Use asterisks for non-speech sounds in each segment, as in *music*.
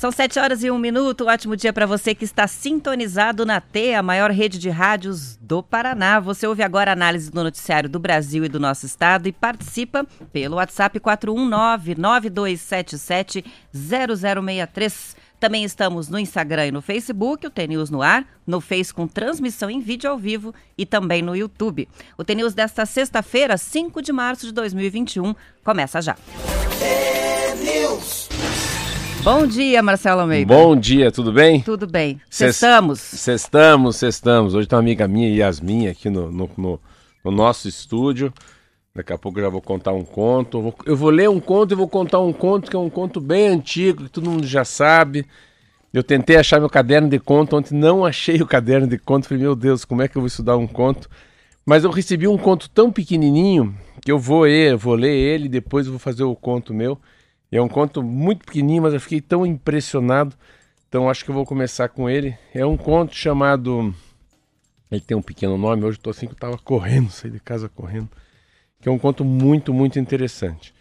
São sete horas e um minuto. Ótimo dia para você que está sintonizado na T, a maior rede de rádios do Paraná. Você ouve agora a análise do noticiário do Brasil e do nosso estado e participa pelo WhatsApp 419-9277-0063. Também estamos no Instagram e no Facebook, o TNews no ar, no Face com transmissão em vídeo ao vivo e também no YouTube. O TNews desta sexta-feira, 5 de março de 2021, começa já. T-News. Bom dia, Marcelo Almeida. Bom dia, tudo bem? Tudo bem. Sextamos. Sextamos, sextamos. Hoje tem uma amiga minha, Yasmin, aqui no, no, no- no nosso estúdio. Daqui a pouco eu já vou contar um conto. Eu vou, ler um conto e vou contar um conto que é um conto bem antigo, que todo mundo já sabe. Eu tentei achar meu caderno de conto, ontem não achei o caderno de conto. Falei, meu Deus, como é que eu vou estudar um conto? Mas eu recebi um conto tão pequenininho que eu vou eu vou ler ele, depois eu vou fazer o conto meu. É um conto muito pequenininho, mas eu fiquei tão impressionado. Então acho que eu vou começar com ele. É um conto chamado. Ele tem um pequeno nome, hoje eu tô assim que eu tava correndo, *laughs* saí de casa correndo. Que é um conto muito, muito interessante.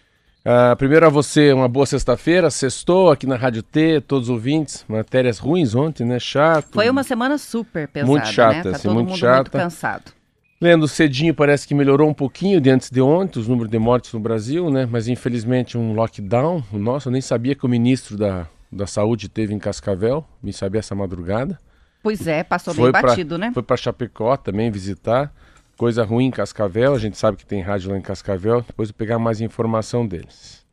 Ah, primeiro a você, uma boa sexta-feira. Sextou aqui na Rádio T, todos os ouvintes. Matérias ruins ontem, né? Chato. Foi uma semana super pesada, Muito chata, né? Tá assim, todo muito mundo chata. muito cansado. Lendo cedinho parece que melhorou um pouquinho de antes de ontem, os números de mortes no Brasil, né? Mas infelizmente um lockdown. Nossa, eu nem sabia que o ministro da, da Saúde teve em Cascavel, me sabia essa madrugada. Pois é, passou Foi bem pra- batido, né? Foi para Chapecó também visitar. Coisa ruim em Cascavel, a gente sabe que tem rádio lá em Cascavel. Depois eu pegar mais informação deles.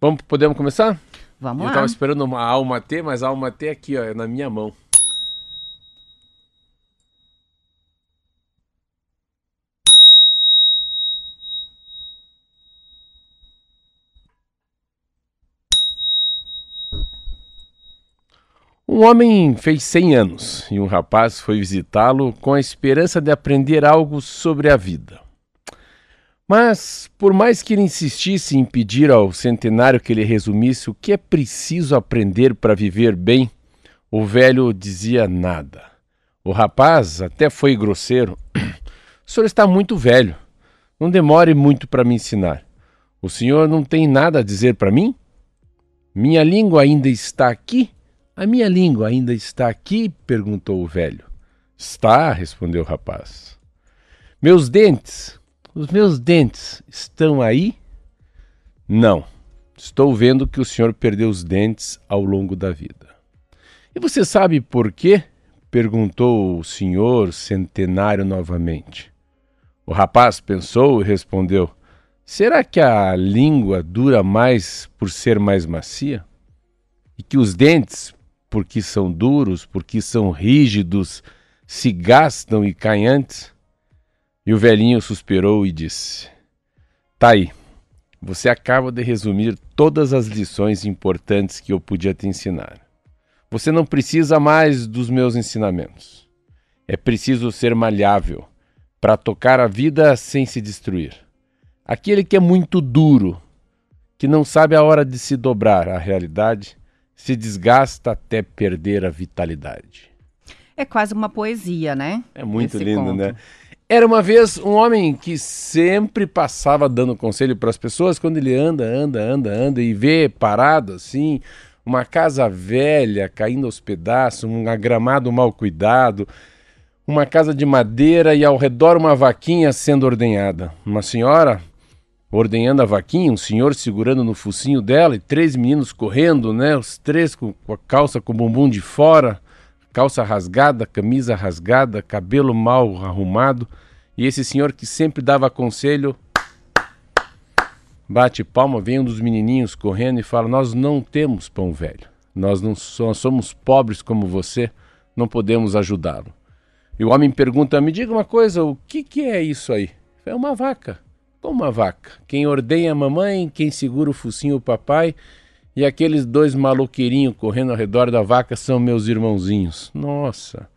Vamos, podemos começar? Vamos eu lá. tava esperando uma alma T, mas a alma T é aqui, ó, é na minha mão. Um homem fez 100 anos e um rapaz foi visitá-lo com a esperança de aprender algo sobre a vida. Mas, por mais que ele insistisse em pedir ao centenário que ele resumisse o que é preciso aprender para viver bem, o velho dizia nada. O rapaz até foi grosseiro. O senhor está muito velho. Não demore muito para me ensinar. O senhor não tem nada a dizer para mim? Minha língua ainda está aqui? A minha língua ainda está aqui? perguntou o velho. Está, respondeu o rapaz. Meus dentes, os meus dentes estão aí? Não. Estou vendo que o senhor perdeu os dentes ao longo da vida. E você sabe por quê? perguntou o senhor centenário novamente. O rapaz pensou e respondeu: Será que a língua dura mais por ser mais macia? E que os dentes, porque são duros, porque são rígidos, se gastam e caem antes? E o velhinho suspirou e disse: Tá aí. Você acaba de resumir todas as lições importantes que eu podia te ensinar. Você não precisa mais dos meus ensinamentos. É preciso ser malhável para tocar a vida sem se destruir. Aquele que é muito duro, que não sabe a hora de se dobrar à realidade, se desgasta até perder a vitalidade. É quase uma poesia, né? É muito Esse lindo, conto. né? Era uma vez um homem que sempre passava dando conselho para as pessoas quando ele anda, anda, anda, anda e vê parado assim, uma casa velha caindo aos pedaços, um gramado mal cuidado, uma casa de madeira e ao redor uma vaquinha sendo ordenhada. Uma senhora ordenhando a vaquinha, um senhor segurando no focinho dela e três meninos correndo, né? Os três com, com a calça com o bumbum de fora, calça rasgada, camisa rasgada, cabelo mal arrumado. E esse senhor que sempre dava conselho, bate palma, vem um dos menininhos correndo e fala: Nós não temos pão velho. Nós não somos pobres como você, não podemos ajudá-lo. E o homem pergunta: Me diga uma coisa, o que, que é isso aí? É uma vaca. Como uma vaca? Quem ordenha a mamãe, quem segura o focinho o papai, e aqueles dois maloqueirinhos correndo ao redor da vaca são meus irmãozinhos. Nossa!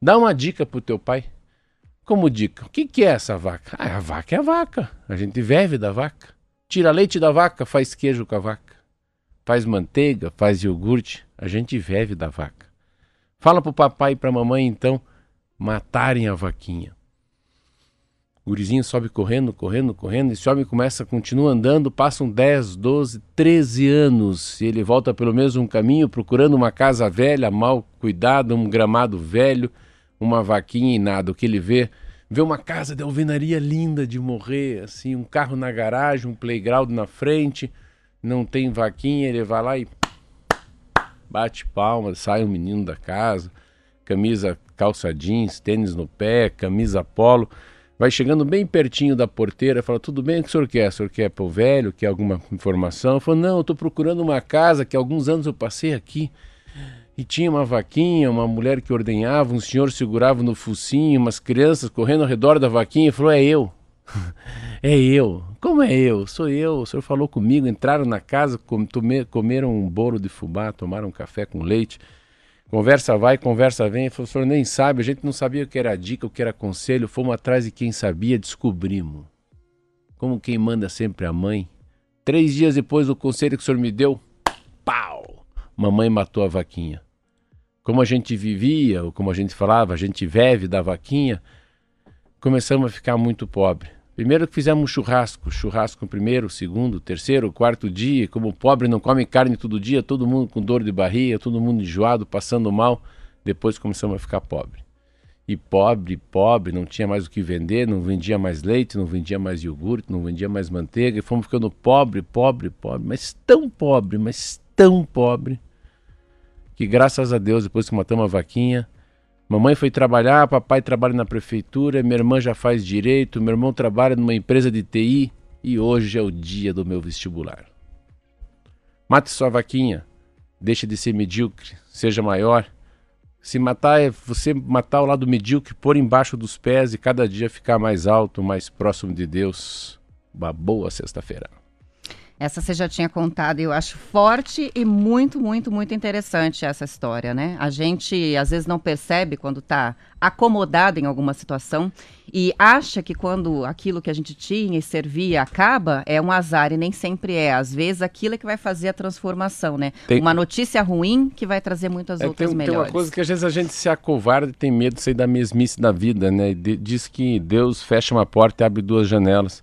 Dá uma dica pro teu pai. Como dica, o que, que é essa vaca? Ah, a vaca é a vaca. A gente vive da vaca. Tira leite da vaca, faz queijo com a vaca. Faz manteiga, faz iogurte. A gente vive da vaca. Fala pro papai e pra mamãe, então, matarem a vaquinha. Gurizinho sobe correndo, correndo, correndo. Esse homem começa, continua andando. Passam 10, 12, 13 anos. E ele volta pelo mesmo caminho, procurando uma casa velha, mal cuidada, um gramado velho uma vaquinha e nada. O que ele vê, vê uma casa de alvenaria linda de morrer, assim, um carro na garagem, um playground na frente, não tem vaquinha, ele vai lá e bate palmas, sai um menino da casa, camisa, calça jeans, tênis no pé, camisa polo, vai chegando bem pertinho da porteira, fala, tudo bem, o que o senhor quer? O senhor quer para o velho, quer alguma informação? Eu falo, não, eu estou procurando uma casa que há alguns anos eu passei aqui, e tinha uma vaquinha, uma mulher que ordenhava, um senhor segurava no focinho, umas crianças correndo ao redor da vaquinha e falou: É eu. *laughs* é eu. Como é eu? Sou eu. O senhor falou comigo, entraram na casa, comeram um bolo de fubá, tomaram um café com leite. Conversa vai, conversa vem. O senhor nem sabe, a gente não sabia o que era dica, o que era conselho. Fomos atrás de quem sabia, descobrimos. Como quem manda sempre a mãe. Três dias depois do conselho que o senhor me deu, pau! Mamãe matou a vaquinha como a gente vivia, ou como a gente falava, a gente vive da vaquinha, começamos a ficar muito pobre. Primeiro que fizemos churrasco, churrasco primeiro, segundo, terceiro, quarto dia, como o pobre não come carne todo dia, todo mundo com dor de barriga, todo mundo enjoado, passando mal, depois começamos a ficar pobre. E pobre, pobre, não tinha mais o que vender, não vendia mais leite, não vendia mais iogurte, não vendia mais manteiga, e fomos ficando pobre, pobre, pobre, mas tão pobre, mas tão pobre, que graças a Deus, depois que matamos a vaquinha, mamãe foi trabalhar, papai trabalha na prefeitura, minha irmã já faz direito, meu irmão trabalha numa empresa de TI e hoje é o dia do meu vestibular. Mate sua vaquinha, deixe de ser medíocre, seja maior. Se matar é você matar o lado medíocre, pôr embaixo dos pés e cada dia ficar mais alto, mais próximo de Deus. Uma boa sexta-feira. Essa você já tinha contado, e eu acho forte e muito, muito, muito interessante essa história, né? A gente às vezes não percebe quando está acomodado em alguma situação e acha que quando aquilo que a gente tinha e servia acaba, é um azar e nem sempre é. Às vezes aquilo é que vai fazer a transformação, né? Tem... Uma notícia ruim que vai trazer muitas é, outras tem, melhores. Tem uma coisa que às vezes a gente se acovarda e tem medo de sair da mesmice da vida, né? De, diz que Deus fecha uma porta e abre duas janelas.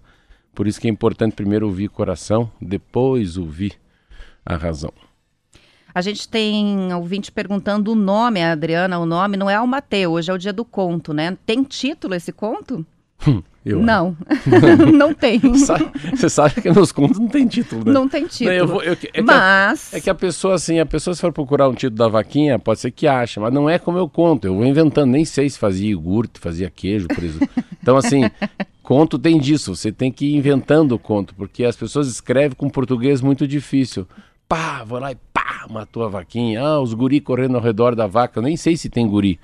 Por isso que é importante primeiro ouvir o coração, depois ouvir a razão. A gente tem ouvinte perguntando o nome, a Adriana, o nome não é Almateu, hoje é o dia do conto, né? Tem título esse conto? Hum, eu não, *laughs* não tem. *laughs* Você sabe que meus contos não tem título, né? Não tem título. Não, eu vou, eu, é mas... A, é que a pessoa, assim, a pessoa se for procurar um título da vaquinha, pode ser que ache, mas não é como eu conto. Eu vou inventando, nem sei se fazia iogurte, fazia queijo. Então, assim, Conto tem disso, você tem que ir inventando o conto, porque as pessoas escrevem com português muito difícil. Pá, vou lá e pá, matou a vaquinha. Ah, os guri correndo ao redor da vaca. Eu nem sei se tem guri.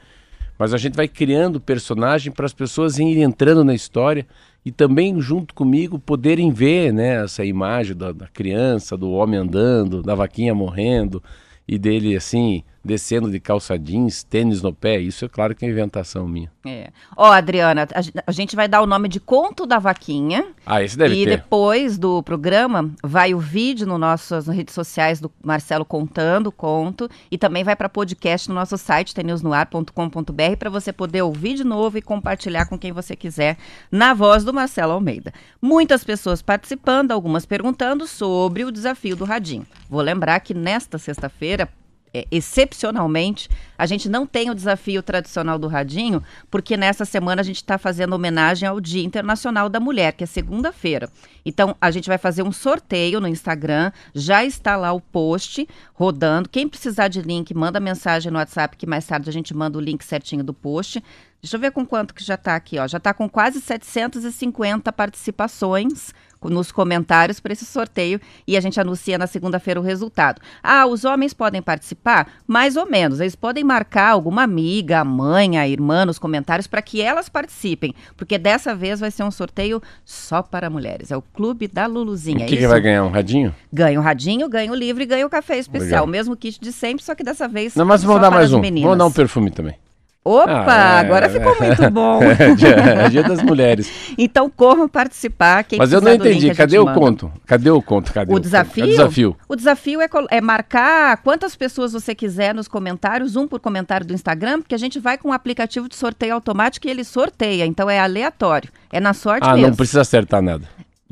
Mas a gente vai criando personagem para as pessoas irem entrando na história e também, junto comigo, poderem ver né, essa imagem da, da criança, do homem andando, da vaquinha morrendo e dele assim descendo de calça jeans, tênis no pé. Isso é claro que é inventação minha. É. Ó, Adriana, a, gente vai dar o nome de Conto da Vaquinha. Ah, esse deve e ter. E depois do programa vai o vídeo no nossas redes sociais do Marcelo contando o conto e também vai para podcast no nosso site tnewsnoar.com.br para você poder ouvir de novo e compartilhar com quem você quiser na voz do Marcelo Almeida. Muitas pessoas participando, algumas perguntando sobre o desafio do radinho. Vou lembrar que nesta sexta-feira, é, excepcionalmente, a gente não tem o desafio tradicional do Radinho, porque nessa semana a gente está fazendo homenagem ao Dia Internacional da Mulher, que é segunda-feira. Então, a gente vai fazer um sorteio no Instagram, já está lá o post rodando. Quem precisar de link, manda mensagem no WhatsApp, que mais tarde a gente manda o link certinho do post. Deixa eu ver com quanto que já está aqui, ó. Já está com quase 750 participações nos comentários para esse sorteio e a gente anuncia na segunda-feira o resultado. Ah, os homens podem participar? Mais ou menos. Eles podem marcar alguma amiga, a mãe, a irmã nos comentários para que elas participem, porque dessa vez vai ser um sorteio só para mulheres. É o Clube da Luluzinha. O que, que vai ganhar? Um radinho? Ganha o radinho, ganha o livro e ganha o café especial. Legal. O mesmo kit de sempre, só que dessa vez. Não, mas vamos dar mais um. Meninas. Vamos dar um perfume também. Opa, ah, é, agora ficou é, muito bom. *laughs* É, dia, é dia das mulheres. então corram participar. Mas eu não entendi. Cadê o manda? conto? Cadê o conto? Cadê o, o desafio? O desafio. O desafio é, é, marcar quantas pessoas você quiser nos comentários, um por comentário do Instagram, porque a gente vai com um aplicativo de sorteio automático e ele sorteia. Então é aleatório. É na sorte ah, mesmo. Ah, não precisa acertar nada.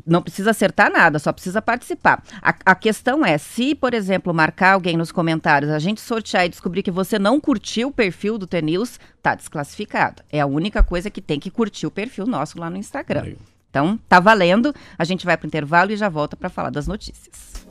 Não precisa acertar nada, só precisa participar. A, a, questão é, se, por exemplo, marcar alguém nos comentários, a gente sortear e descobrir que você não curtiu o perfil do TNews, tá desclassificado. É a única coisa que tem que curtir o perfil nosso lá no Instagram. Aí. Então, tá valendo. A gente vai para o intervalo e já volta para falar das notícias.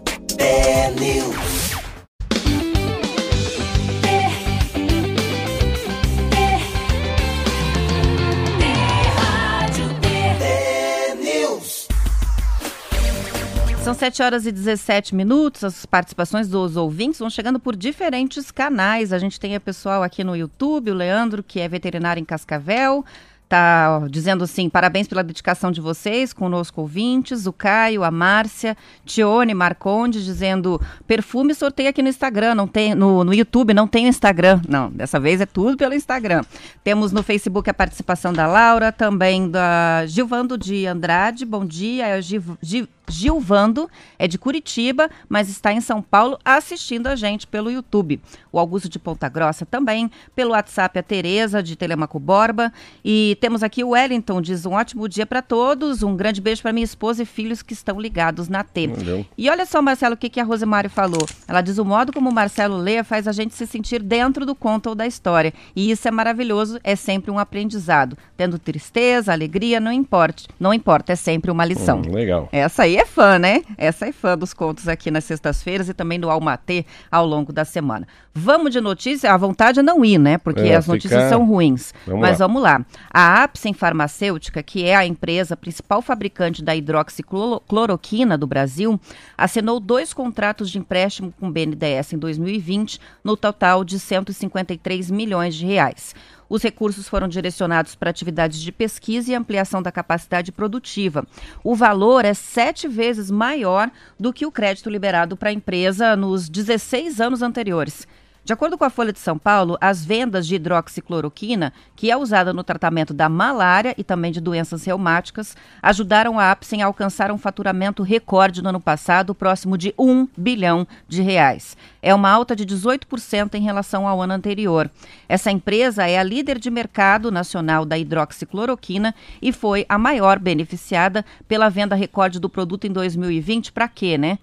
São 7 horas e 17 minutos. As participações dos ouvintes vão chegando por diferentes canais. A gente tem a pessoal aqui no YouTube, o Leandro, que é veterinário em Cascavel tá dizendo assim: parabéns pela dedicação de vocês, conosco ouvintes. O Caio, a Márcia, Tione Marconde dizendo: perfume sorteio aqui no Instagram, não tem no, no YouTube, não tem Instagram. Não, dessa vez é tudo pelo Instagram. Temos no Facebook a participação da Laura, também da Gilvando de Andrade. Bom dia, é Giv, Giv, Gilvando, é de Curitiba, mas está em São Paulo assistindo a gente pelo YouTube. O Augusto de Ponta Grossa também, pelo WhatsApp a Tereza de Telemaco Borba. E temos aqui o Wellington, diz um ótimo dia para todos, um grande beijo para minha esposa e filhos que estão ligados na T. Valeu. E olha só, Marcelo, o que, que a Rosemário falou. Ela diz o modo como o Marcelo lê faz a gente se sentir dentro do conto ou da história. E isso é maravilhoso, é sempre um aprendizado. Tendo tristeza, alegria, não importa. Não importa, é sempre uma lição. Hum, legal. Essa aí é fã, né? Essa é fã dos contos aqui nas sextas-feiras e também do Almatê ao longo da semana. Vamos de notícia? A vontade é não ir, né? Porque é, as notícias são ruins. Vamos Mas lá. vamos lá. A Apsen Farmacêutica, que é a empresa principal fabricante da hidroxicloroquina do Brasil, assinou dois contratos de empréstimo com o BNDES em 2020, no total de 153 milhões de reais. Os recursos foram direcionados para atividades de pesquisa e ampliação da capacidade produtiva. O valor é sete vezes maior do que o crédito liberado para a empresa nos 16 anos anteriores. De acordo com a Folha de São Paulo, as vendas de hidroxicloroquina, que é usada no tratamento da malária e também de doenças reumáticas, ajudaram a Apsen a alcançar um faturamento recorde no ano passado, próximo de 1 bilhão de reais. É uma alta de 18% em relação ao ano anterior. Essa empresa é a líder de mercado nacional da hidroxicloroquina e foi a maior beneficiada pela venda recorde do produto em 2020. Para quê, né?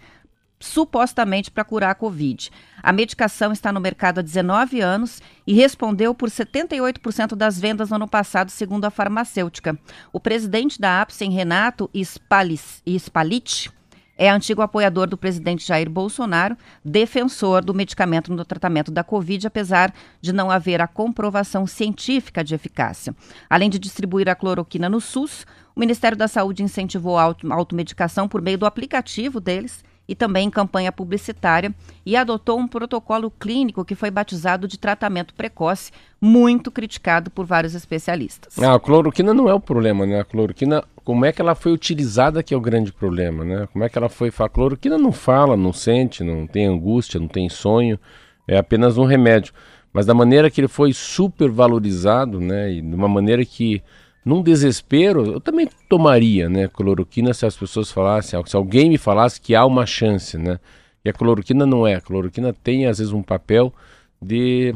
Supostamente para curar a Covid. A medicação está no mercado há 19 anos e respondeu por 78% das vendas no ano passado, segundo a farmacêutica. O presidente da Apsen, Renato Spalit, é antigo apoiador do presidente Jair Bolsonaro, defensor do medicamento no tratamento da Covid, apesar de não haver a comprovação científica de eficácia. Além de distribuir a cloroquina no SUS, o Ministério da Saúde incentivou a automedicação por meio do aplicativo deles e também em campanha publicitária e adotou um protocolo clínico que foi batizado de tratamento precoce, muito criticado por vários especialistas. Ah, a cloroquina não é o problema, né? A cloroquina, como é que ela foi utilizada que é o grande problema, né? Como é que ela foi... A cloroquina não fala, não sente, não tem angústia, não tem sonho, é apenas um remédio. Mas da maneira que ele foi super valorizado, né? E de uma maneira que num desespero, eu também tomaria, né, cloroquina se as pessoas falassem, se alguém me falasse que há uma chance, né? E a cloroquina não é. A cloroquina tem às vezes um papel de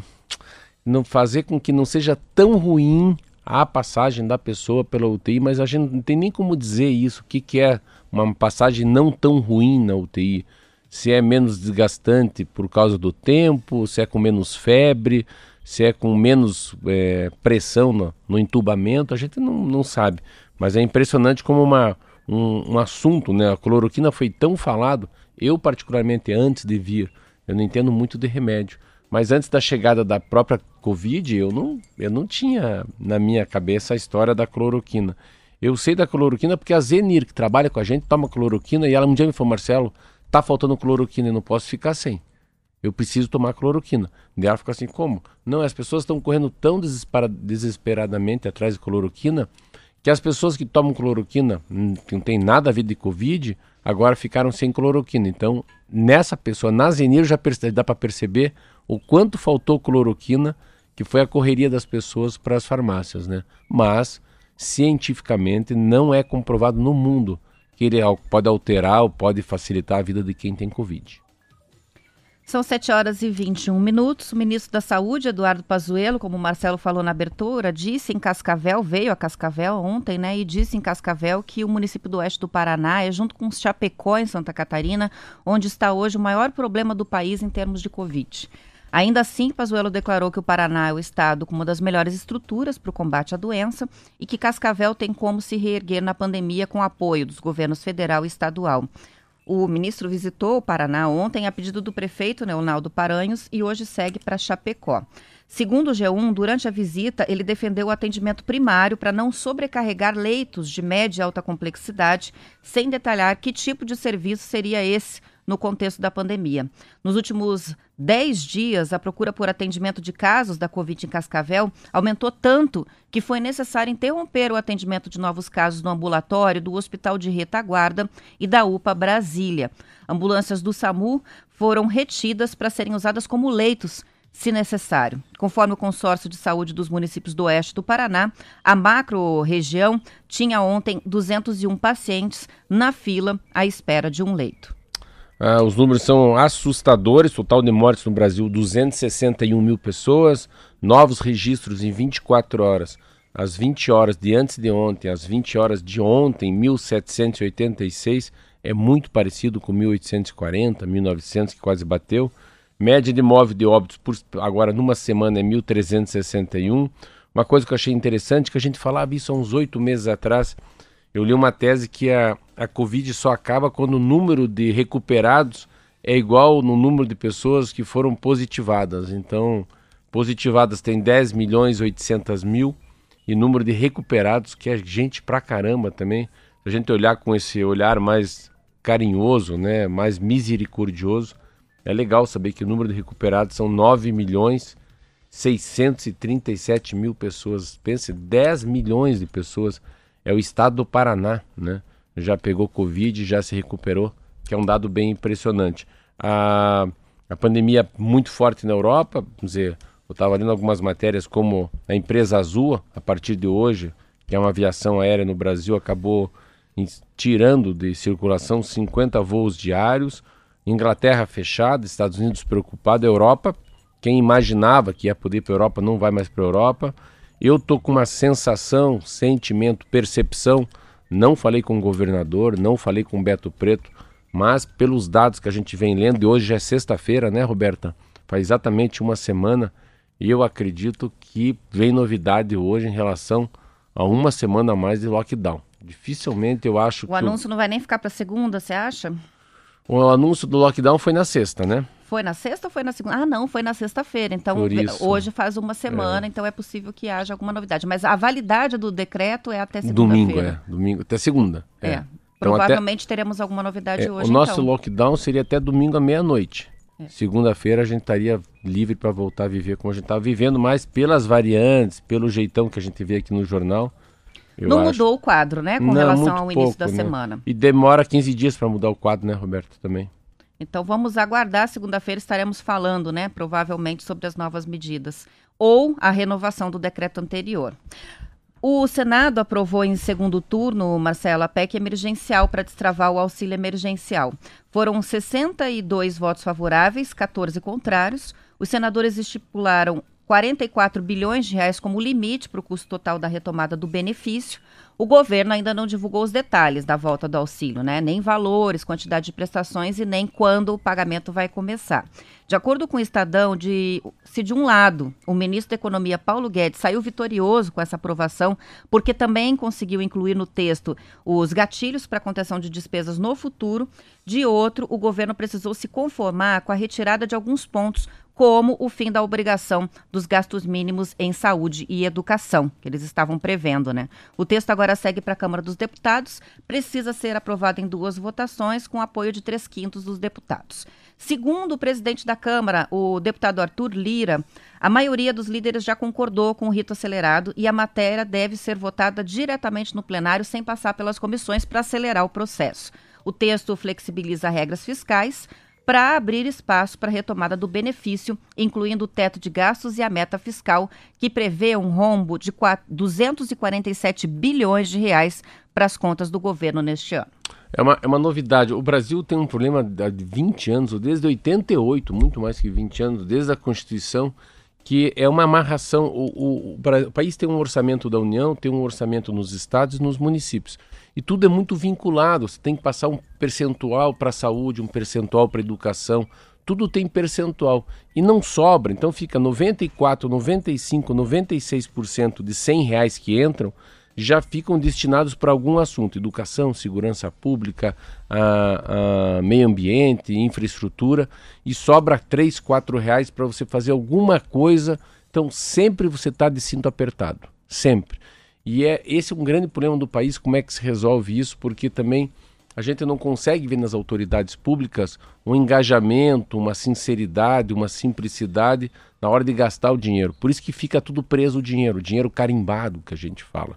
não fazer com que não seja tão ruim a passagem da pessoa pela UTI, mas a gente não tem nem como dizer isso, o que, que é uma passagem não tão ruim na UTI. Se é menos desgastante por causa do tempo, se é com menos febre, se é com menos é, pressão no, no, entubamento, a gente não, não sabe. Mas é impressionante como uma, um, um, assunto, né? A cloroquina foi tão falado, eu particularmente antes de vir, eu não entendo muito de remédio. Mas antes da chegada da própria Covid, eu não, eu não tinha na minha cabeça a história da cloroquina. Eu sei da cloroquina porque a Zenir, que trabalha com a gente, toma cloroquina e ela um dia me falou, Marcelo, tá faltando cloroquina e não posso ficar sem. Eu preciso tomar cloroquina. Ela fica assim, como? Não, as pessoas estão correndo tão desesperadamente atrás de cloroquina que as pessoas que tomam cloroquina, hum, que não tem nada a ver de Covid, agora ficaram sem cloroquina. Então, nessa pessoa, na Zenir, já dá para perceber o quanto faltou cloroquina, que foi a correria das pessoas para as farmácias, né? Mas, cientificamente, não é comprovado no mundo que ele pode alterar ou pode facilitar a vida de quem tem Covid. São 7 horas e 21 minutos. O ministro da Saúde, Eduardo Pazuello, como o Marcelo falou na abertura, disse em Cascavel, veio a Cascavel ontem, né, e disse em Cascavel que o município do oeste do Paraná é junto com Chapecó, em Santa Catarina, onde está hoje o maior problema do país em termos de Covid. Ainda assim, Pazuello declarou que o Paraná é o estado com uma das melhores estruturas para o combate à doença e que Cascavel tem como se reerguer na pandemia com apoio dos governos federal e estadual. O ministro visitou o Paraná ontem a pedido do prefeito Leonardo Paranhos e hoje segue para Chapecó. Segundo o G1, durante a visita, ele defendeu o atendimento primário para não sobrecarregar leitos de média e alta complexidade, sem detalhar que tipo de serviço seria esse no contexto da pandemia. Nos últimos 10 dias, a procura por atendimento de casos da Covid em Cascavel aumentou tanto que foi necessário interromper o atendimento de novos casos no ambulatório do Hospital de Retaguarda e da UPA Brasília. Ambulâncias do SAMU foram retidas para serem usadas como leitos se necessário. Conforme o consórcio de saúde dos municípios do oeste do Paraná, a macro-região tinha ontem 201 pacientes na fila à espera de um leito. Ah, os números são assustadores. Total de mortes no Brasil: 261 mil pessoas. Novos registros em 24 horas. Às 20 horas de antes de ontem, às 20 horas de ontem, 1786. É muito parecido com 1840, 1900, que quase bateu. Média de móvel de óbitos por, agora numa semana é 1361. Uma coisa que eu achei interessante, que a gente falava isso há uns oito meses atrás. Eu li uma tese que a, a Covid só acaba quando o número de recuperados é igual no número de pessoas que foram positivadas. Então, positivadas tem 10 milhões e 800 mil e número de recuperados, que é gente pra caramba também. Se a gente olhar com esse olhar mais carinhoso, né, mais misericordioso, é legal saber que o número de recuperados são 9 milhões 637 mil pessoas. Pense, 10 milhões de pessoas. É o estado do Paraná, né? Já pegou Covid, já se recuperou, que é um dado bem impressionante. A, a pandemia muito forte na Europa, vamos dizer, eu estava lendo algumas matérias como a empresa Azul, a partir de hoje, que é uma aviação aérea no Brasil, acabou tirando de circulação 50 voos diários, Inglaterra fechada, Estados Unidos preocupado, Europa, quem imaginava que ia poder ir para a Europa não vai mais para a Europa. Eu tô com uma sensação, sentimento, percepção não falei com o governador, não falei com o Beto Preto, mas pelos dados que a gente vem lendo, e hoje já é sexta-feira, né, Roberta? Faz exatamente uma semana, e eu acredito que vem novidade hoje em relação a uma semana a mais de lockdown. Dificilmente eu acho o que. O anúncio não vai nem ficar para segunda, você acha? O anúncio do lockdown foi na sexta, né? Foi na sexta ou foi na segunda? Ah, não, foi na sexta-feira. Então, hoje faz uma semana, é. então é possível que haja alguma novidade. Mas a validade do decreto é até segunda-feira. Domingo, é. Domingo, até segunda. É. é. Então, Provavelmente até, teremos alguma novidade é, hoje. O nosso então. lockdown seria até domingo à meia-noite. É. Segunda-feira a gente estaria livre para voltar a viver como a gente estava vivendo, mas pelas variantes, pelo jeitão que a gente vê aqui no jornal. não acho... mudou o quadro, né? Com Não, relação ao início da né? semana. E demora 15 dias para mudar o quadro, né, Roberto? Também. Então vamos aguardar. Segunda-feira estaremos falando, né, provavelmente sobre as novas medidas ou a renovação do decreto anterior. O Senado aprovou em segundo turno, Marcelo, a PEC emergencial para destravar o auxílio emergencial. Foram 62 votos favoráveis, 14 contrários. Os senadores estipularam 44 bilhões de reais como limite para o custo total da retomada do benefício. O governo ainda não divulgou os detalhes da volta do auxílio, né? Nem valores, quantidade de prestações e nem quando o pagamento vai começar. De acordo com o Estadão, de, se de um lado o ministro da Economia Paulo Guedes saiu vitorioso com essa aprovação, porque também conseguiu incluir no texto os gatilhos para contenção de despesas no futuro, de outro, o governo precisou se conformar com a retirada de alguns pontos, como o fim da obrigação dos gastos mínimos em saúde e educação, que eles estavam prevendo, né? O texto agora segue para a Câmara dos Deputados, precisa ser aprovado em duas votações, com apoio de três quintos dos deputados. Segundo o presidente da Câmara, o deputado Arthur Lira, a maioria dos líderes já concordou com o rito acelerado e a matéria deve ser votada diretamente no plenário sem passar pelas comissões para acelerar o processo. O texto flexibiliza regras fiscais, para abrir espaço para a retomada do benefício, incluindo o teto de gastos e a meta fiscal, que prevê um rombo de 247 bilhões de reais para as contas do governo neste ano. É uma, é uma novidade. O Brasil tem um problema há 20 anos, ou desde 88, muito mais que 20 anos, desde a Constituição, que é uma amarração. O, o, o, o país tem um orçamento da União, tem um orçamento nos estados e nos municípios. E tudo é muito vinculado. Você tem que passar um percentual para a saúde, um percentual para a educação. Tudo tem percentual. E não sobra. Então fica 94, 95, 96% de 100 reais que entram já ficam destinados para algum assunto, educação, segurança pública, a, a meio ambiente, infraestrutura, e sobra 3, 4 reais para você fazer alguma coisa. Então sempre você está de cinto apertado, sempre. E é esse é um grande problema do país, como é que se resolve isso, porque também a gente não consegue ver nas autoridades públicas um engajamento, uma sinceridade, uma simplicidade na hora de gastar o dinheiro. Por isso que fica tudo preso o dinheiro, o dinheiro carimbado que a gente fala.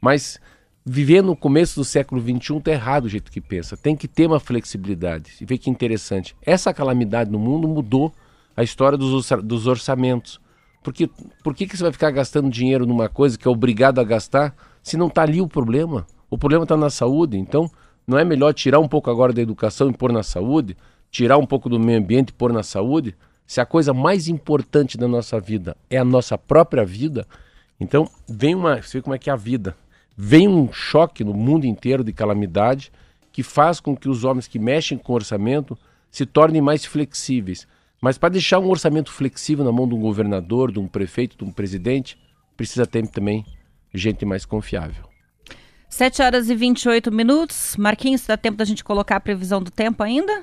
Mas viver no começo do século XXI está errado o jeito que pensa. Tem que ter uma flexibilidade. E vê que interessante. Essa calamidade no mundo mudou a história dos, dos orçamentos. Porque por que, que você vai ficar gastando dinheiro numa coisa que é obrigado a gastar se não está ali o problema? O problema está na saúde. Então, não é melhor tirar um pouco agora da educação e pôr na saúde? Tirar um pouco do meio ambiente e pôr na saúde? Se a coisa mais importante da nossa vida é a nossa própria vida, então vem uma. Você vê como é que é a vida. Vem um choque no mundo inteiro de calamidade que faz com que os homens que mexem com o orçamento se tornem mais flexíveis. Mas para deixar um orçamento flexível na mão de um governador, de um prefeito, de um presidente, precisa ter também gente mais confiável. 7 horas e 28 minutos. Marquinhos, dá tempo da gente colocar a previsão do tempo ainda?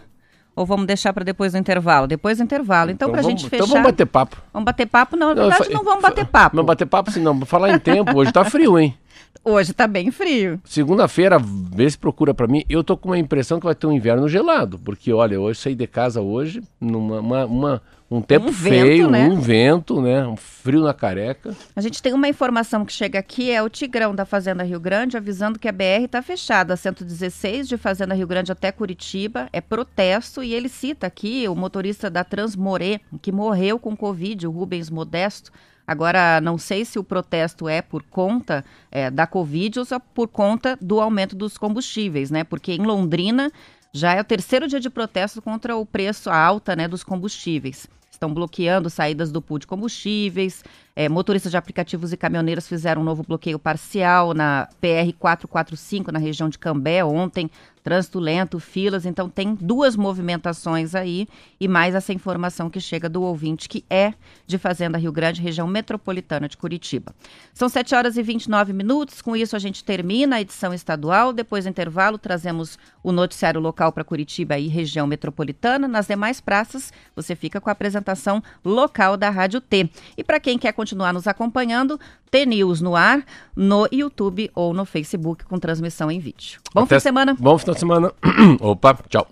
Ou vamos deixar para depois do intervalo? Depois do intervalo. Então, então para a gente fechar. Então vamos bater papo. Vamos bater papo? Não, na verdade, não, não vamos bater papo. Não bater papo, senão. Falar em tempo, hoje tá frio, hein? Hoje tá bem frio. Segunda-feira, vê se procura para mim. Eu tô com uma impressão que vai ter um inverno gelado, porque olha, hoje saí de casa hoje numa uma, uma um tempo um feio, vento, né? um vento, né? Um frio na careca. A gente tem uma informação que chega aqui, é o Tigrão da Fazenda Rio Grande, avisando que a BR está fechada, a 116 de Fazenda Rio Grande até Curitiba, é protesto, e ele cita aqui o motorista da Transmoré, que morreu com Covid, o Rubens Modesto, Agora, não sei se o protesto é por conta é, da Covid ou só por conta do aumento dos combustíveis, né? Porque em Londrina já é o terceiro dia de protesto contra o preço alta né, dos combustíveis. Estão bloqueando saídas do pool de combustíveis, é, motoristas de aplicativos e caminhoneiros fizeram um novo bloqueio parcial na PR 445, na região de Cambé, ontem. Trânsito lento, filas, então tem duas movimentações aí e mais essa informação que chega do ouvinte, que é de Fazenda Rio Grande, região metropolitana de Curitiba. São 7 horas e 29 minutos, com isso a gente termina a edição estadual. Depois do intervalo, trazemos o noticiário local para Curitiba e região metropolitana. Nas demais praças, você fica com a apresentação local da Rádio T. E para quem quer continuar nos acompanhando, T-News no ar, no YouTube ou no Facebook com transmissão em vídeo. Bom Até fim de semana. Bom final de semana. Opa, tchau.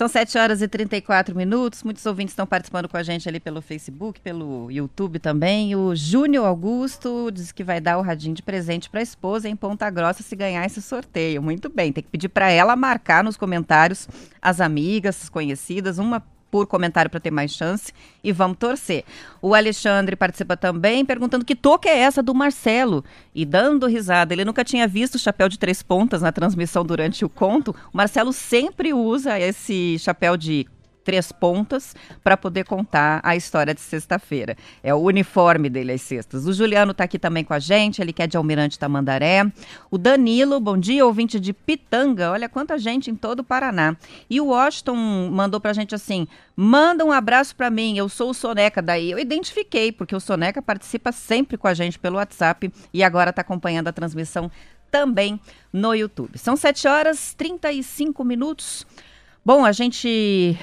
São 7 horas e 34 minutos. Muitos ouvintes estão participando com a gente ali pelo Facebook, pelo YouTube também. O Júnior Augusto diz que vai dar o radinho de presente para a esposa em Ponta Grossa se ganhar esse sorteio. Muito bem, tem que pedir para ela marcar nos comentários as amigas, as conhecidas, uma por comentário para ter mais chance e vamos torcer. O Alexandre participa também perguntando que toca é essa do Marcelo e dando risada. Ele nunca tinha visto o chapéu de três pontas na transmissão durante o conto. O Marcelo sempre usa esse chapéu de três pontas para poder contar a história de sexta-feira. É o uniforme dele às sextas. O Juliano está aqui também com a gente, ele que é de Almirante Tamandaré. O Danilo, bom dia, ouvinte de Pitanga. Olha quanta gente em todo o Paraná. E o Washington mandou para a gente assim: manda um abraço para mim, eu sou o Soneca. Daí eu identifiquei, porque o Soneca participa sempre com a gente pelo WhatsApp e agora está acompanhando a transmissão também no YouTube. São 7 horas 35 minutos. Bom, a gente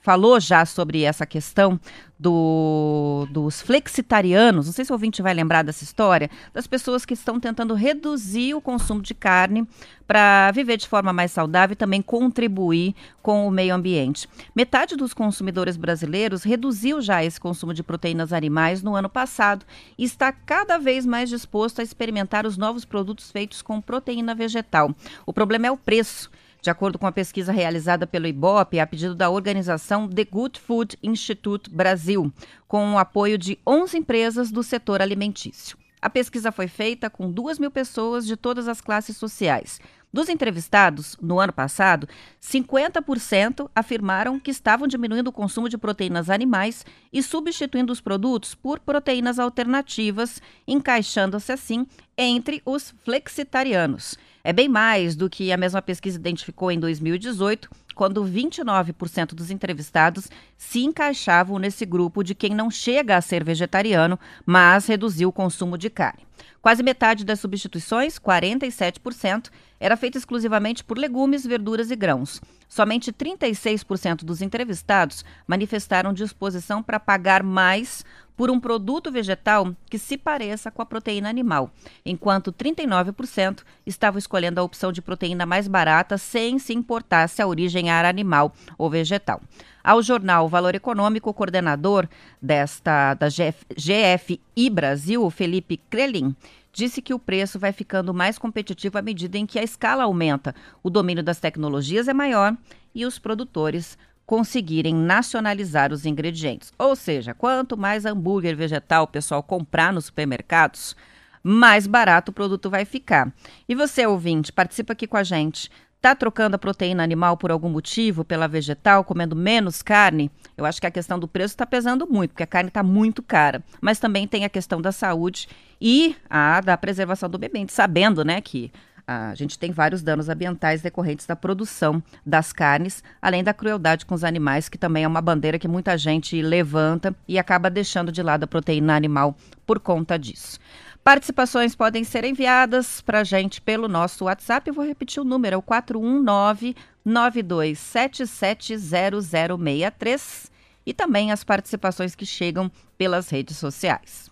falou já sobre essa questão do, dos flexitarianos, não sei se o ouvinte vai lembrar dessa história, das pessoas que estão tentando reduzir o consumo de carne para viver de forma mais saudável e também contribuir com o meio ambiente. Metade dos consumidores brasileiros reduziu já esse consumo de proteínas animais no ano passado e está cada vez mais disposto a experimentar os novos produtos feitos com proteína vegetal. O problema é o preço. De acordo com a pesquisa realizada pelo IBOP, a pedido da organização The Good Food Institute Brasil, com o apoio de 11 empresas do setor alimentício. A pesquisa foi feita com 2 mil pessoas de todas as classes sociais. Dos entrevistados, no ano passado, 50% afirmaram que estavam diminuindo o consumo de proteínas animais e substituindo os produtos por proteínas alternativas, encaixando-se assim entre os flexitarianos. É bem mais do que a mesma pesquisa identificou em 2018, quando 29% dos entrevistados se encaixavam nesse grupo de quem não chega a ser vegetariano, mas reduziu o consumo de carne. Quase metade das substituições, 47%, era feita exclusivamente por legumes, verduras e grãos. Somente 36% dos entrevistados manifestaram disposição para pagar mais por um produto vegetal que se pareça com a proteína animal, enquanto 39% estavam escolhendo a opção de proteína mais barata sem se importar se a origem era animal ou vegetal. Ao jornal Valor Econômico, o coordenador desta da GF, GFI Brasil, Felipe Krelin, disse que o preço vai ficando mais competitivo à medida em que a escala aumenta, o domínio das tecnologias é maior e os produtores conseguirem nacionalizar os ingredientes. Ou seja, quanto mais hambúrguer vegetal o pessoal comprar nos supermercados, mais barato o produto vai ficar. E você, ouvinte, participa aqui com a gente. Está trocando a proteína animal por algum motivo, pela vegetal, comendo menos carne? Eu acho que a questão do preço está pesando muito, porque a carne está muito cara. Mas também tem a questão da saúde e a da preservação do bebê, sabendo né, que a gente tem vários danos ambientais decorrentes da produção das carnes, além da crueldade com os animais, que também é uma bandeira que muita gente levanta e acaba deixando de lado a proteína animal por conta disso. Participações podem ser enviadas para a gente pelo nosso WhatsApp. Eu vou repetir o número, é o 419 92770063 e também as participações que chegam pelas redes sociais.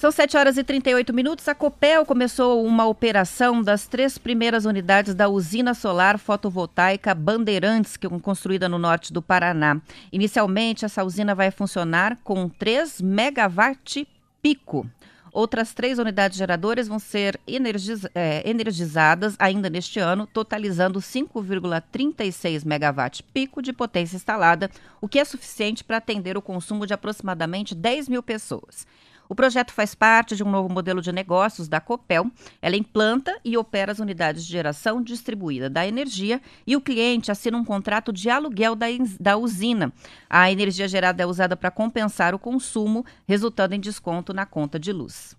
São 7 horas e 38 minutos. A Copel começou uma operação das três primeiras unidades da usina solar fotovoltaica Bandeirantes, que é construída no norte do Paraná. Inicialmente, essa usina vai funcionar com 3 megawatt pico. Outras três unidades geradoras vão ser energiz é, energizadas ainda neste ano, totalizando 5,36 megawatt pico de potência instalada, o que é suficiente para atender o consumo de aproximadamente 10 mil pessoas. O projeto faz parte de um novo modelo de negócios da Copel. Ela implanta e opera as unidades de geração distribuída da energia e o cliente assina um contrato de aluguel da, da usina. A energia gerada é usada para compensar o consumo, resultando em desconto na conta de luz.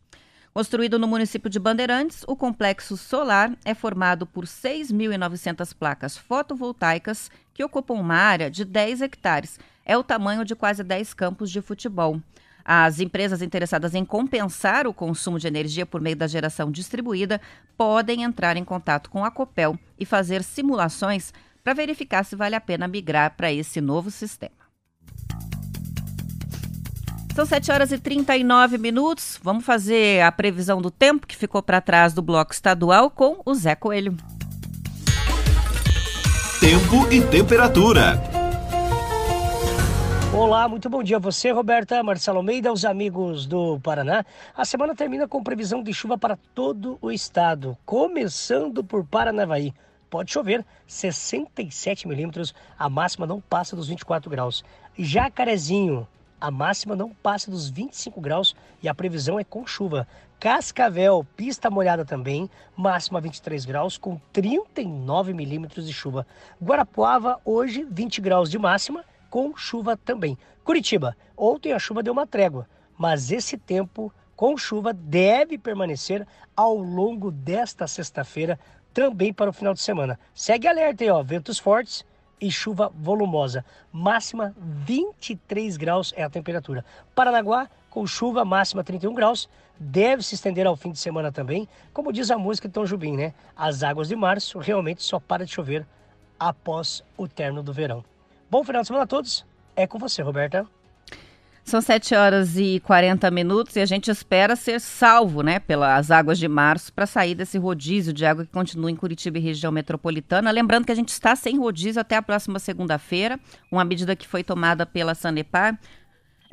Construído no município de Bandeirantes, o complexo solar é formado por 6.900 placas fotovoltaicas que ocupam uma área de 10 hectares. É o tamanho de quase 10 campos de futebol. As empresas interessadas em compensar o consumo de energia por meio da geração distribuída podem entrar em contato com a Copel e fazer simulações para verificar se vale a pena migrar para esse novo sistema. São 7 horas e 39 minutos. Vamos fazer a previsão do tempo que ficou para trás do bloco estadual com o Zé Coelho. Tempo e temperatura. Olá, muito bom dia a você, Roberta, Marcelo Almeida, os amigos do Paraná. A semana termina com previsão de chuva para todo o estado, começando por Paranavaí. Pode chover 67 milímetros, a máxima não passa dos 24 graus. Jacarezinho, a máxima não passa dos 25 graus e a previsão é com chuva. Cascavel, pista molhada também, máxima 23 graus com 39 milímetros de chuva. Guarapuava, hoje 20 graus de máxima com chuva também. Curitiba, ontem a chuva deu uma trégua, mas esse tempo com chuva deve permanecer ao longo desta sexta-feira, também para o final de semana. Segue alerta aí, ó, ventos fortes e chuva volumosa. Máxima 23 graus é a temperatura. Paranaguá, com chuva máxima 31 graus, deve se estender ao fim de semana também. Como diz a música de Tom Jubim, né? As águas de março realmente só para de chover após o término do verão. Bom final de semana a todos. É com você, Roberta. São 7 horas e 40 minutos e a gente espera ser salvo, né, pelas águas de março para sair desse rodízio de água que continua em Curitiba e região metropolitana. Lembrando que a gente está sem rodízio até a próxima segunda-feira, uma medida que foi tomada pela Sanepar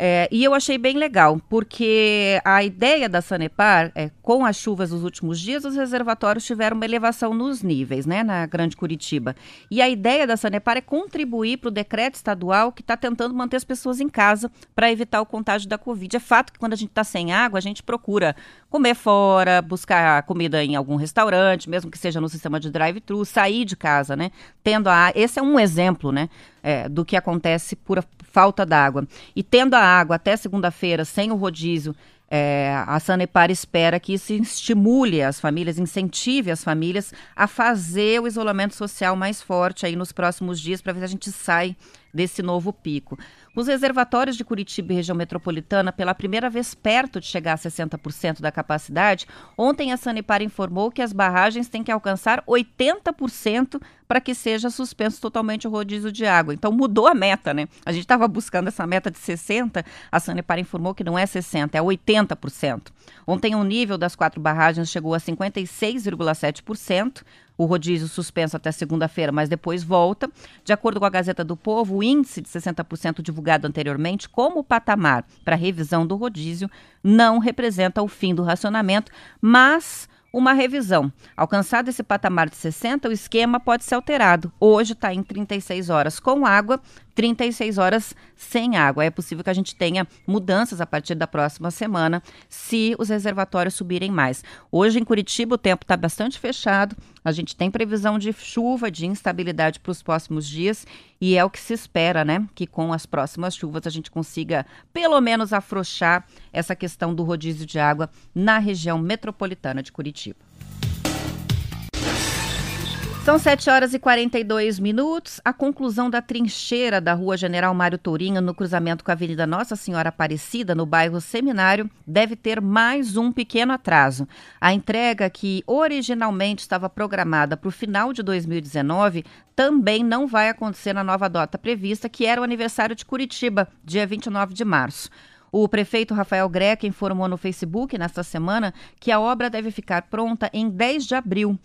é, e eu achei bem legal, porque a ideia da Sanepar, é, com as chuvas dos últimos dias, os reservatórios tiveram uma elevação nos níveis, né, na Grande Curitiba. E a ideia da Sanepar é contribuir para o decreto estadual que está tentando manter as pessoas em casa para evitar o contágio da Covid. É fato que quando a gente está sem água, a gente procura comer fora, buscar comida em algum restaurante, mesmo que seja no sistema de drive-thru, sair de casa, né? Tendo a. Esse é um exemplo, né? É, do que acontece por falta d'água. E tendo a água até segunda-feira sem o rodízio, é, a Sanepar espera que isso estimule as famílias, incentive as famílias a fazer o isolamento social mais forte aí nos próximos dias para ver se a gente sai desse novo pico. Os reservatórios de Curitiba e região metropolitana, pela primeira vez perto de chegar a 60% da capacidade, ontem a Sanepar informou que as barragens têm que alcançar 80% para que seja suspenso totalmente o rodízio de água. Então mudou a meta, né? A gente estava buscando essa meta de 60%, a Sanepar informou que não é 60%, é 80%. Ontem o nível das quatro barragens chegou a 56,7%, o rodízio suspenso até segunda-feira, mas depois volta. De acordo com a Gazeta do Povo, o índice de 60% divulgado anteriormente como patamar para revisão do rodízio não representa o fim do racionamento, mas uma revisão. Alcançado esse patamar de 60, o esquema pode ser alterado. Hoje está em 36 horas com água, 36 horas sem água. É possível que a gente tenha mudanças a partir da próxima semana, se os reservatórios subirem mais. Hoje em Curitiba o tempo está bastante fechado, a gente tem previsão de chuva, de instabilidade para os próximos dias e é o que se espera, né? Que com as próximas chuvas a gente consiga pelo menos afrouxar essa questão do rodízio de água na região metropolitana de Curitiba. São 7 horas e 42 minutos. A conclusão da trincheira da Rua General Mário Tourinho, no cruzamento com a Avenida Nossa Senhora Aparecida, no bairro Seminário, deve ter mais um pequeno atraso. A entrega, que originalmente estava programada para o final de 2019, também não vai acontecer na nova data prevista, que era o aniversário de Curitiba, dia 29 de março. O prefeito Rafael Greca informou no Facebook nesta semana que a obra deve ficar pronta em 10 de abril.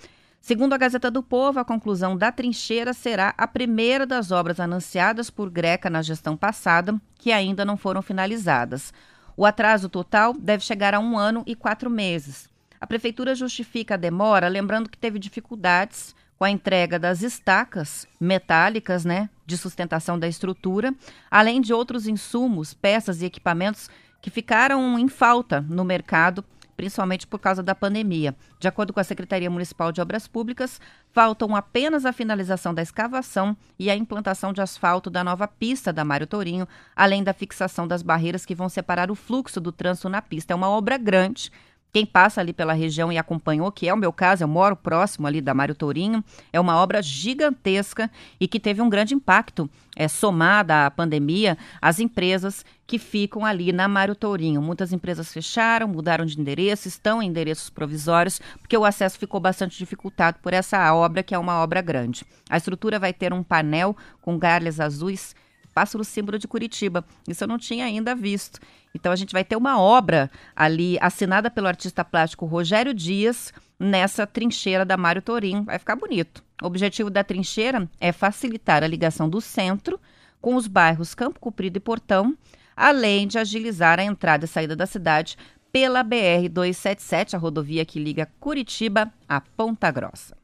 Segundo a Gazeta do Povo, a conclusão da trincheira será a primeira das obras anunciadas por Greca na gestão passada, que ainda não foram finalizadas. O atraso total deve chegar a um ano e quatro meses. A prefeitura justifica a demora, lembrando que teve dificuldades com a entrega das estacas metálicas, né, de sustentação da estrutura, além de outros insumos, peças e equipamentos que ficaram em falta no mercado principalmente por causa da pandemia. De acordo com a Secretaria Municipal de Obras Públicas, faltam apenas a finalização da escavação e a implantação de asfalto da nova pista da Mário Tourinho, além da fixação das barreiras que vão separar o fluxo do trânsito na pista. É uma obra grande quem passa ali pela região e acompanhou, que é o meu caso, eu moro próximo ali da Mário Tourinho, é uma obra gigantesca e que teve um grande impacto, é, somada à pandemia, às empresas que ficam ali na Mário Tourinho. Muitas empresas fecharam, mudaram de endereço, estão em endereços provisórios, porque o acesso ficou bastante dificultado por essa obra, que é uma obra grande. A estrutura vai ter um painel com galhas azuis pássaro símbolo de Curitiba. Isso eu não tinha ainda visto. Então a gente vai ter uma obra ali assinada pelo artista plástico Rogério Dias nessa trincheira da Mário Torim. Vai ficar bonito. O objetivo da trincheira é facilitar a ligação do centro com os bairros Campo Comprido e Portão, além de agilizar a entrada e saída da cidade pela BR 277, a rodovia que liga Curitiba a Ponta Grossa.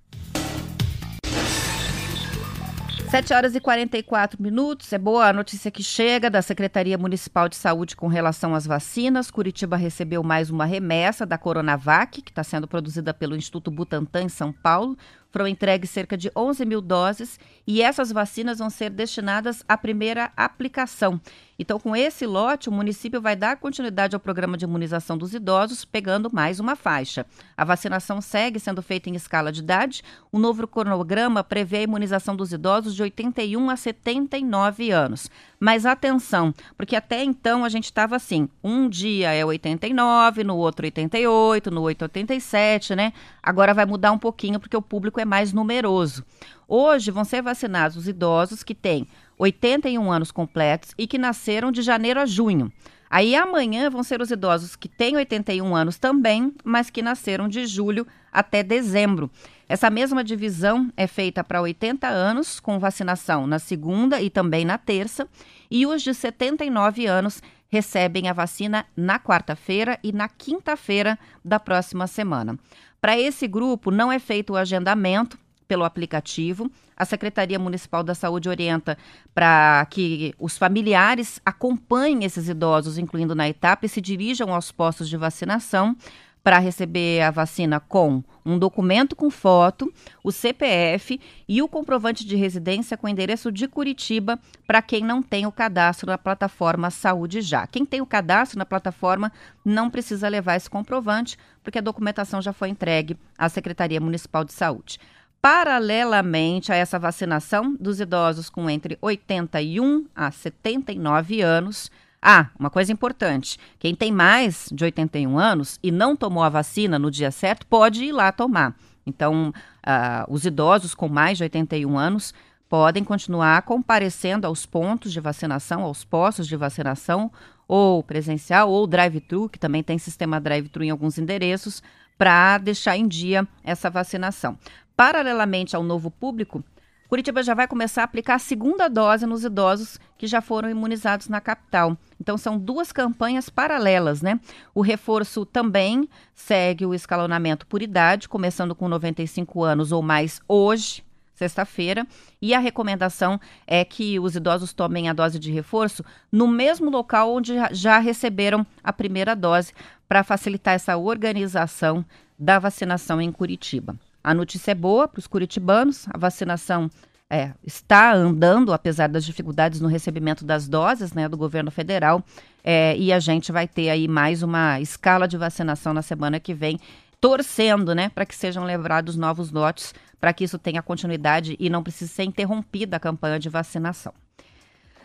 7 horas e 44 minutos. É boa a notícia que chega da Secretaria Municipal de Saúde com relação às vacinas. Curitiba recebeu mais uma remessa da Coronavac, que está sendo produzida pelo Instituto Butantan em São Paulo. Foram entregues cerca de 11 mil doses e essas vacinas vão ser destinadas à primeira aplicação. Então, com esse lote, o município vai dar continuidade ao programa de imunização dos idosos, pegando mais uma faixa. A vacinação segue sendo feita em escala de idade. O novo cronograma prevê a imunização dos idosos de 81 a 79 anos. Mas atenção, porque até então a gente estava assim: um dia é 89, no outro 88, no outro 87, né? Agora vai mudar um pouquinho porque o público é mais numeroso. Hoje vão ser vacinados os idosos que têm 81 anos completos e que nasceram de janeiro a junho. Aí amanhã vão ser os idosos que têm 81 anos também, mas que nasceram de julho até dezembro. Essa mesma divisão é feita para 80 anos, com vacinação na segunda e também na terça, e os de 79 anos recebem a vacina na quarta-feira e na quinta-feira da próxima semana. Para esse grupo, não é feito o agendamento pelo aplicativo. A Secretaria Municipal da Saúde orienta para que os familiares acompanhem esses idosos, incluindo na etapa, e se dirijam aos postos de vacinação para receber a vacina com um documento com foto, o CPF e o comprovante de residência com endereço de Curitiba para quem não tem o cadastro na plataforma Saúde Já. Quem tem o cadastro na plataforma não precisa levar esse comprovante, porque a documentação já foi entregue à Secretaria Municipal de Saúde. Paralelamente a essa vacinação dos idosos com entre 81 a 79 anos, ah, uma coisa importante: quem tem mais de 81 anos e não tomou a vacina no dia certo pode ir lá tomar. Então, uh, os idosos com mais de 81 anos podem continuar comparecendo aos pontos de vacinação, aos postos de vacinação, ou presencial, ou drive-thru, que também tem sistema drive-thru em alguns endereços, para deixar em dia essa vacinação. Paralelamente ao novo público, Curitiba já vai começar a aplicar a segunda dose nos idosos que já foram imunizados na capital. Então são duas campanhas paralelas, né? O reforço também segue o escalonamento por idade, começando com 95 anos ou mais hoje, sexta-feira, e a recomendação é que os idosos tomem a dose de reforço no mesmo local onde já receberam a primeira dose, para facilitar essa organização da vacinação em Curitiba. A notícia é boa para os curitibanos, a vacinação é, está andando, apesar das dificuldades no recebimento das doses né, do governo federal, é, e a gente vai ter aí mais uma escala de vacinação na semana que vem, torcendo né, para que sejam lembrados novos lotes, para que isso tenha continuidade e não precise ser interrompida a campanha de vacinação.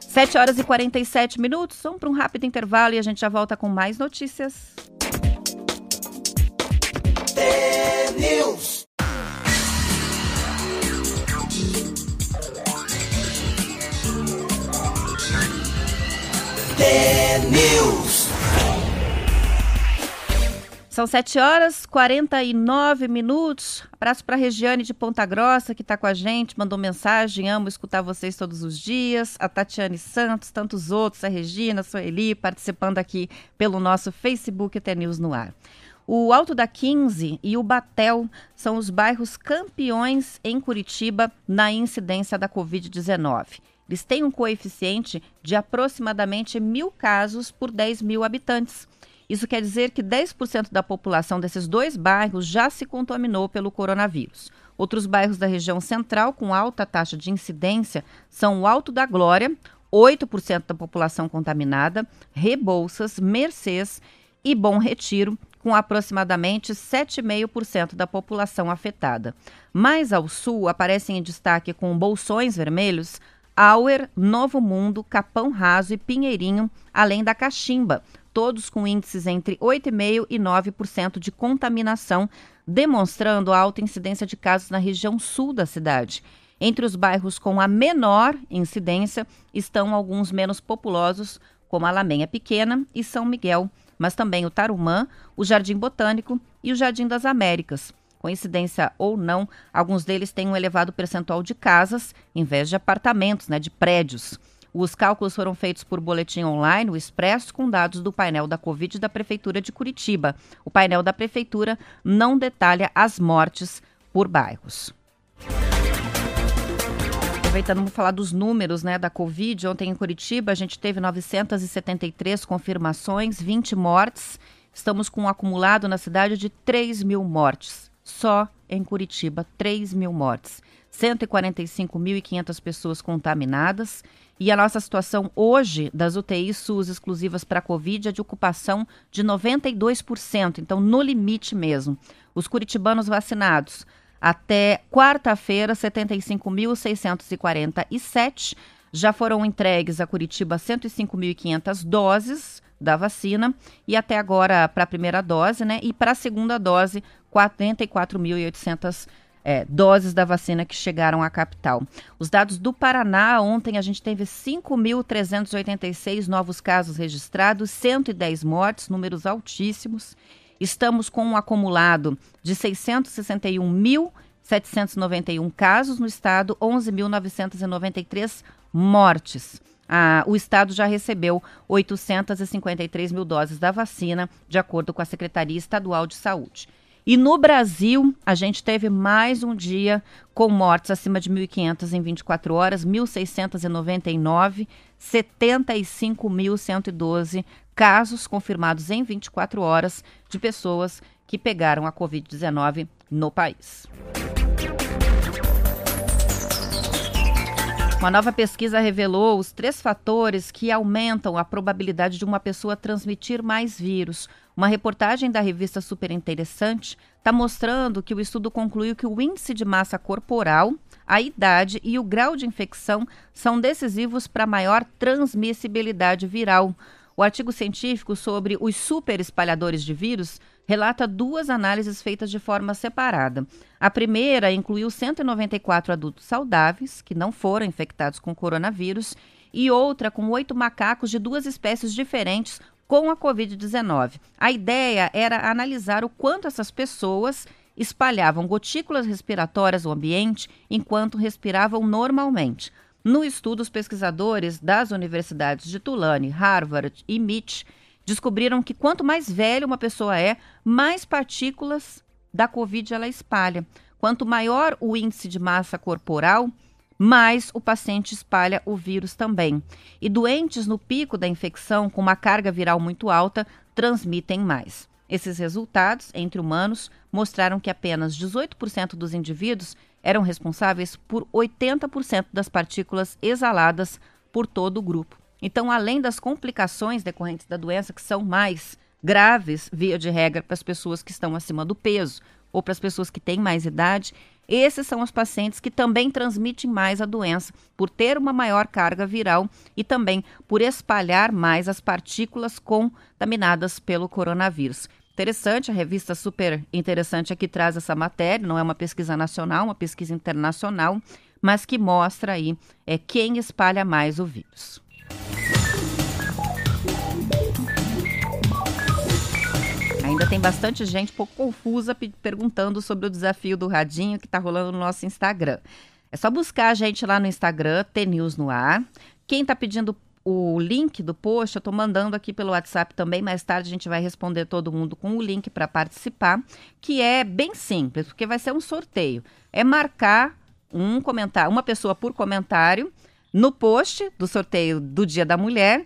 7 horas e 47 minutos, vamos para um rápido intervalo e a gente já volta com mais notícias. News. São 7 horas 49 minutos. Abraço para Regiane de Ponta Grossa, que está com a gente, mandou mensagem. Amo escutar vocês todos os dias. A Tatiane Santos, tantos outros, a Regina, a Sueli, participando aqui pelo nosso Facebook Até News no Ar. O Alto da 15 e o Batel são os bairros campeões em Curitiba na incidência da Covid-19. Eles têm um coeficiente de aproximadamente mil casos por 10 mil habitantes. Isso quer dizer que 10% da população desses dois bairros já se contaminou pelo coronavírus. Outros bairros da região central com alta taxa de incidência são o Alto da Glória, 8% da população contaminada, Rebouças, Mercês e Bom Retiro, com aproximadamente 7,5% da população afetada. Mais ao sul, aparecem em destaque com bolsões vermelhos Auer, Novo Mundo, Capão Raso e Pinheirinho, além da Cachimba, todos com índices entre 8,5% e 9% de contaminação, demonstrando alta incidência de casos na região sul da cidade. Entre os bairros com a menor incidência estão alguns menos populosos, como a Lamenha Pequena e São Miguel, mas também o Tarumã, o Jardim Botânico e o Jardim das Américas. Coincidência ou não, alguns deles têm um elevado percentual de casas em vez de apartamentos, né, de prédios. Os cálculos foram feitos por boletim online, o Expresso, com dados do painel da Covid da Prefeitura de Curitiba. O painel da Prefeitura não detalha as mortes por bairros. Aproveitando, vamos falar dos números né, da Covid. Ontem em Curitiba a gente teve 973 confirmações, 20 mortes. Estamos com um acumulado na cidade de 3 mil mortes. Só em Curitiba, 3 mil mortes. 145.500 pessoas contaminadas. E a nossa situação hoje das UTIs SUS exclusivas para a Covid é de ocupação de 92%, então no limite mesmo. Os curitibanos vacinados até quarta-feira, 75.647. Já foram entregues a Curitiba 105.500 doses da vacina e até agora para a primeira dose, né? E para a segunda dose, 44.800 é, doses da vacina que chegaram à capital. Os dados do Paraná, ontem a gente teve 5.386 novos casos registrados, 110 mortes, números altíssimos. Estamos com um acumulado de 661.791 casos no estado, 11.993 mortes. Ah, o estado já recebeu 853 mil doses da vacina, de acordo com a Secretaria Estadual de Saúde. E no Brasil, a gente teve mais um dia com mortes acima de 1.500 em 24 horas, 1.699, 75.112 casos confirmados em 24 horas de pessoas que pegaram a Covid-19 no país. Uma nova pesquisa revelou os três fatores que aumentam a probabilidade de uma pessoa transmitir mais vírus. Uma reportagem da revista Super Interessante está mostrando que o estudo concluiu que o índice de massa corporal, a idade e o grau de infecção são decisivos para maior transmissibilidade viral. O artigo científico sobre os super espalhadores de vírus relata duas análises feitas de forma separada. A primeira incluiu 194 adultos saudáveis, que não foram infectados com coronavírus, e outra com oito macacos de duas espécies diferentes com a Covid-19. A ideia era analisar o quanto essas pessoas espalhavam gotículas respiratórias no ambiente enquanto respiravam normalmente. No estudo, os pesquisadores das universidades de Tulane, Harvard e MIT descobriram que quanto mais velha uma pessoa é, mais partículas da Covid ela espalha. Quanto maior o índice de massa corporal, mais o paciente espalha o vírus também. E doentes no pico da infecção, com uma carga viral muito alta, transmitem mais. Esses resultados, entre humanos, mostraram que apenas 18% dos indivíduos eram responsáveis por 80% das partículas exaladas por todo o grupo. Então, além das complicações decorrentes da doença, que são mais graves, via de regra, para as pessoas que estão acima do peso ou para as pessoas que têm mais idade, esses são os pacientes que também transmitem mais a doença, por ter uma maior carga viral e também por espalhar mais as partículas contaminadas pelo coronavírus. Interessante, a revista super interessante aqui traz essa matéria, não é uma pesquisa nacional, uma pesquisa internacional, mas que mostra aí é, quem espalha mais o vírus. Ainda tem bastante gente um pouco confusa perguntando sobre o desafio do radinho que está rolando no nosso Instagram. É só buscar a gente lá no Instagram, TNews no ar. Quem está pedindo o link do post, eu estou mandando aqui pelo WhatsApp também. Mais tarde a gente vai responder todo mundo com o link para participar, que é bem simples, porque vai ser um sorteio. É marcar um comentário, uma pessoa por comentário no post do sorteio do Dia da Mulher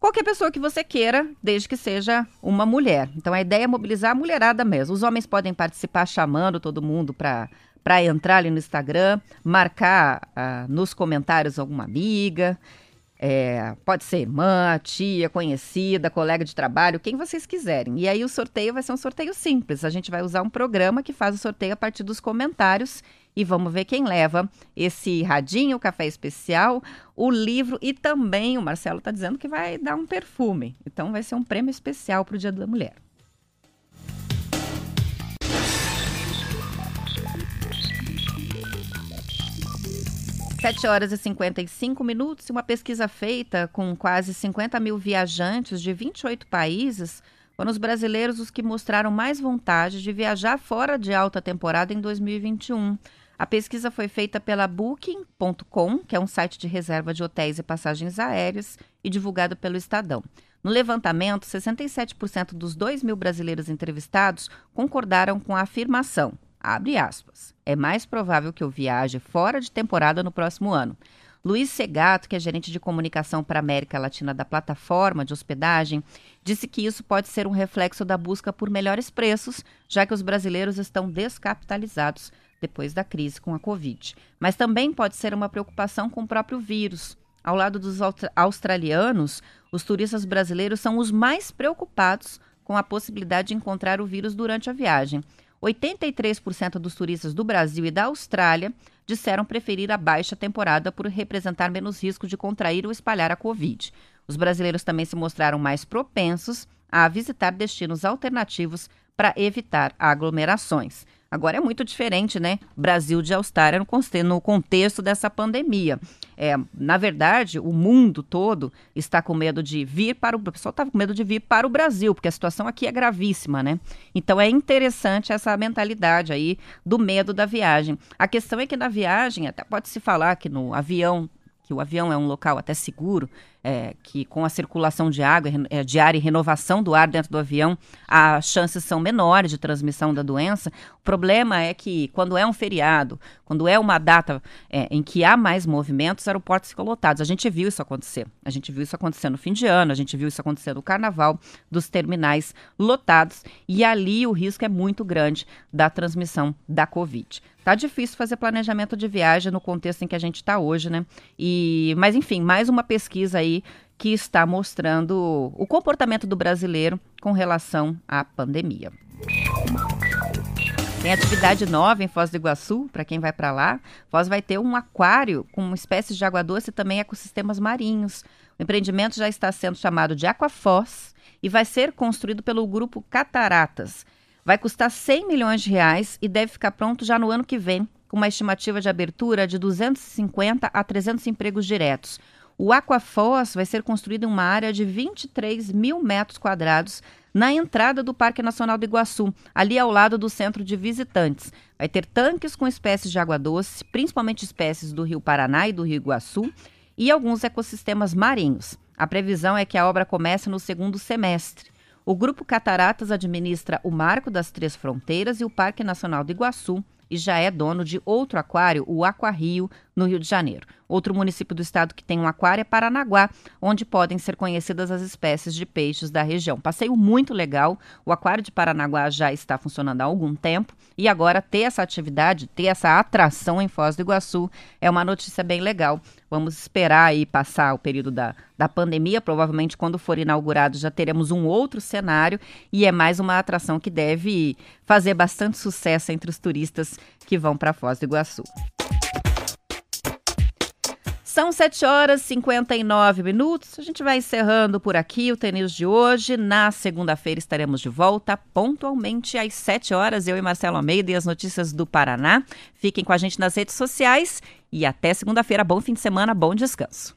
qualquer pessoa que você queira, desde que seja uma mulher. Então a ideia é mobilizar a mulherada mesmo. Os homens podem participar chamando todo mundo para para entrar ali no Instagram, marcar ah, nos comentários alguma amiga, é, pode ser irmã, tia, conhecida, colega de trabalho, quem vocês quiserem. E aí o sorteio vai ser um sorteio simples. A gente vai usar um programa que faz o sorteio a partir dos comentários e vamos ver quem leva esse radinho, o café especial, o livro e também o Marcelo está dizendo que vai dar um perfume. Então vai ser um prêmio especial para o Dia da Mulher. Sete horas e 55 minutos. Uma pesquisa feita com quase 50 mil viajantes de 28 países foram os brasileiros os que mostraram mais vontade de viajar fora de alta temporada em 2021. A pesquisa foi feita pela Booking.com, que é um site de reserva de hotéis e passagens aéreas, e divulgado pelo Estadão. No levantamento, 67% dos 2 mil brasileiros entrevistados concordaram com a afirmação. abre aspas, é mais provável que eu viaje fora de temporada no próximo ano. Luiz Segato, que é gerente de comunicação para a América Latina da plataforma de hospedagem, disse que isso pode ser um reflexo da busca por melhores preços, já que os brasileiros estão descapitalizados depois da crise com a Covid. Mas também pode ser uma preocupação com o próprio vírus. Ao lado dos australianos, os turistas brasileiros são os mais preocupados com a possibilidade de encontrar o vírus durante a viagem. 83% dos turistas do Brasil e da Austrália disseram preferir a baixa temporada por representar menos risco de contrair ou espalhar a Covid. Os brasileiros também se mostraram mais propensos a visitar destinos alternativos para evitar aglomerações. Agora é muito diferente, né? Brasil de Austrália no contexto dessa pandemia. É, na verdade, o mundo todo está com medo de vir para o. O pessoal está com medo de vir para o Brasil, porque a situação aqui é gravíssima, né? Então é interessante essa mentalidade aí do medo da viagem. A questão é que na viagem, até pode se falar que no avião que o avião é um local até seguro, é, que com a circulação de água, é, de ar e renovação do ar dentro do avião, as chances são menores de transmissão da doença. O problema é que quando é um feriado, quando é uma data é, em que há mais movimentos, os aeroportos ficam lotados. A gente viu isso acontecer. A gente viu isso acontecer no fim de ano, a gente viu isso acontecer no carnaval, dos terminais lotados, e ali o risco é muito grande da transmissão da Covid. Tá difícil fazer planejamento de viagem no contexto em que a gente está hoje, né? E, mas enfim, mais uma pesquisa aí que está mostrando o comportamento do brasileiro com relação à pandemia. Tem atividade nova em Foz do Iguaçu, para quem vai para lá. Foz vai ter um aquário com espécies de água doce e também ecossistemas marinhos. O empreendimento já está sendo chamado de Aquafoz e vai ser construído pelo grupo Cataratas. Vai custar 100 milhões de reais e deve ficar pronto já no ano que vem, com uma estimativa de abertura de 250 a 300 empregos diretos. O Aquafoz vai ser construído em uma área de 23 mil metros quadrados na entrada do Parque Nacional do Iguaçu, ali ao lado do centro de visitantes. Vai ter tanques com espécies de água doce, principalmente espécies do Rio Paraná e do Rio Iguaçu, e alguns ecossistemas marinhos. A previsão é que a obra comece no segundo semestre. O Grupo Cataratas administra o Marco das Três Fronteiras e o Parque Nacional do Iguaçu e já é dono de outro aquário, o Aquarrio, no Rio de Janeiro. Outro município do estado que tem um aquário é Paranaguá, onde podem ser conhecidas as espécies de peixes da região. Passeio muito legal. O aquário de Paranaguá já está funcionando há algum tempo e agora ter essa atividade, ter essa atração em Foz do Iguaçu é uma notícia bem legal. Vamos esperar aí passar o período da, da pandemia. Provavelmente, quando for inaugurado, já teremos um outro cenário e é mais uma atração que deve fazer bastante sucesso entre os turistas que vão para Foz do Iguaçu. São 7 horas e 59 minutos. A gente vai encerrando por aqui o tênis de hoje. Na segunda-feira estaremos de volta pontualmente às 7 horas. Eu e Marcelo Almeida e as notícias do Paraná. Fiquem com a gente nas redes sociais e até segunda-feira. Bom fim de semana, bom descanso.